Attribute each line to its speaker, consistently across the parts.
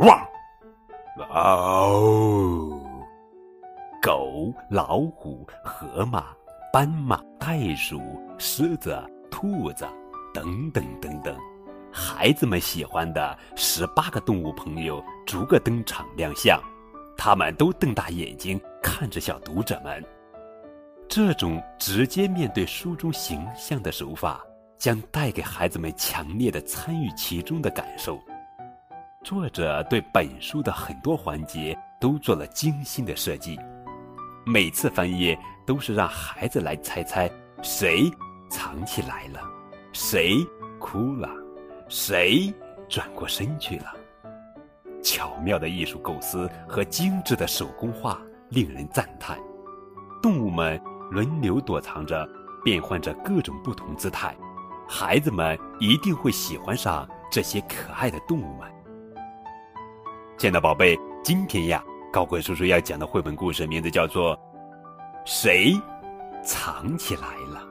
Speaker 1: 汪，哦，狗、老虎、河马、斑马、袋鼠、狮子、兔子，等等等等，孩子们喜欢的十八个动物朋友逐个登场亮相，他们都瞪大眼睛看着小读者们。这种直接面对书中形象的手法，将带给孩子们强烈的参与其中的感受。作者对本书的很多环节都做了精心的设计，每次翻页都是让孩子来猜猜谁藏起来了，谁哭了，谁转过身去了。巧妙的艺术构思和精致的手工画令人赞叹，动物们。轮流躲藏着，变换着各种不同姿态，孩子们一定会喜欢上这些可爱的动物们。亲爱的宝贝，今天呀，高贵叔叔要讲的绘本故事名字叫做《谁藏起来了》，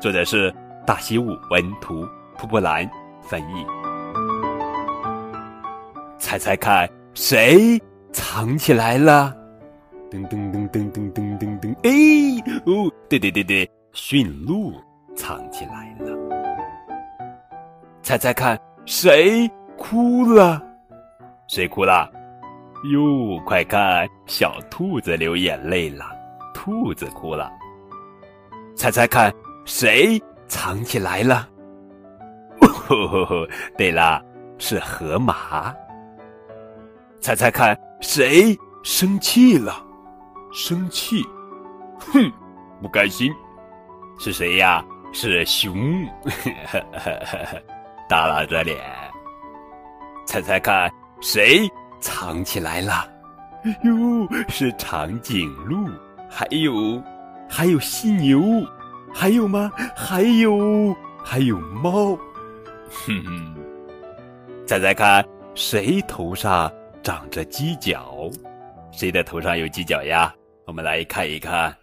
Speaker 1: 作者是大西武文图，蒲波兰翻译。猜猜看，谁藏起来了？噔噔噔噔噔噔噔噔！哎，哦，对对对对，驯鹿藏起来了。猜猜看，谁哭了？谁哭了？哟，快看，小兔子流眼泪了，兔子哭了。猜猜看，谁藏起来了？哦，对了，是河马。猜猜看，谁生气了？生气，哼，不甘心，是谁呀？是熊，耷拉着脸。猜猜看，谁藏起来了？哟，是长颈鹿，还有，还有犀牛，还有吗？还有，还有猫。哼哼，猜猜看，谁头上长着犄角？谁的头上有犄角呀？我们来看一看，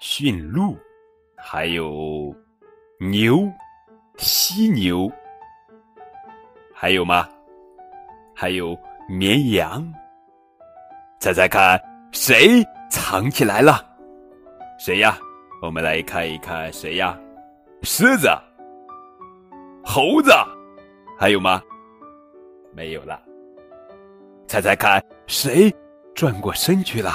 Speaker 1: 驯鹿，还有牛、犀牛，还有吗？还有绵羊。猜猜看，谁藏起来了？谁呀？我们来看一看，谁呀？狮子、猴子，还有吗？没有了。猜猜看，谁转过身去了？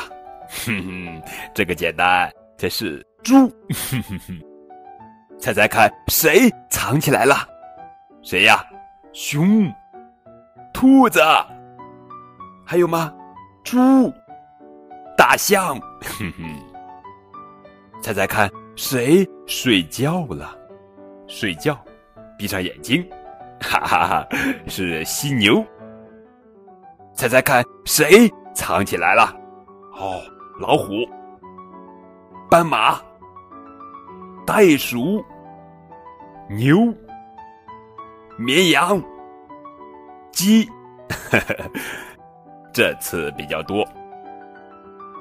Speaker 1: 哼哼，这个简单，这是猪。哼哼哼，猜猜看，谁藏起来了？谁呀？熊、兔子，还有吗？猪、大象。哼哼，猜猜看，谁睡觉了？睡觉，闭上眼睛。哈哈哈，是犀牛。猜猜看，谁藏起来了？哦。老虎、斑马、袋鼠、牛、绵羊、鸡，这次比较多。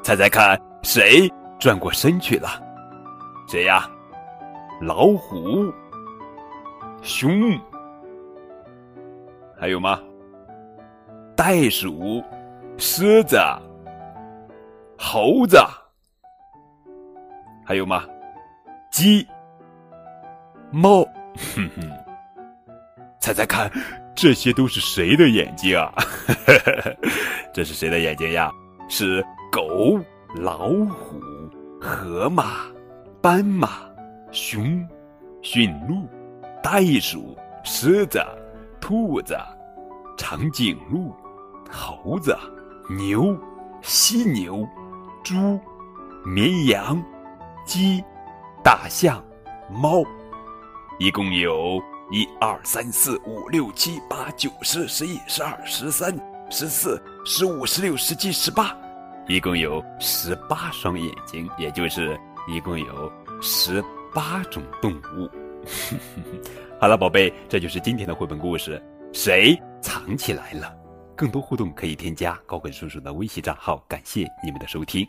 Speaker 1: 猜猜看，谁转过身去了？谁呀？老虎、熊，还有吗？袋鼠、狮子。猴子，还有吗？鸡、猫，哼哼，猜猜看，这些都是谁的眼睛啊？这是谁的眼睛呀？是狗、老虎、河马、斑马、熊、驯鹿、袋鼠、狮子、兔子、长颈鹿、猴子、牛、犀牛。猪、绵羊、鸡、大象、猫，一共有一二三四五六七八九十十一十二十三十四十五十六十七十八，一共有十八双眼睛，也就是一共有十八种动物。好了，宝贝，这就是今天的绘本故事。谁藏起来了？更多互动可以添加高本叔叔的微信账号。感谢你们的收听。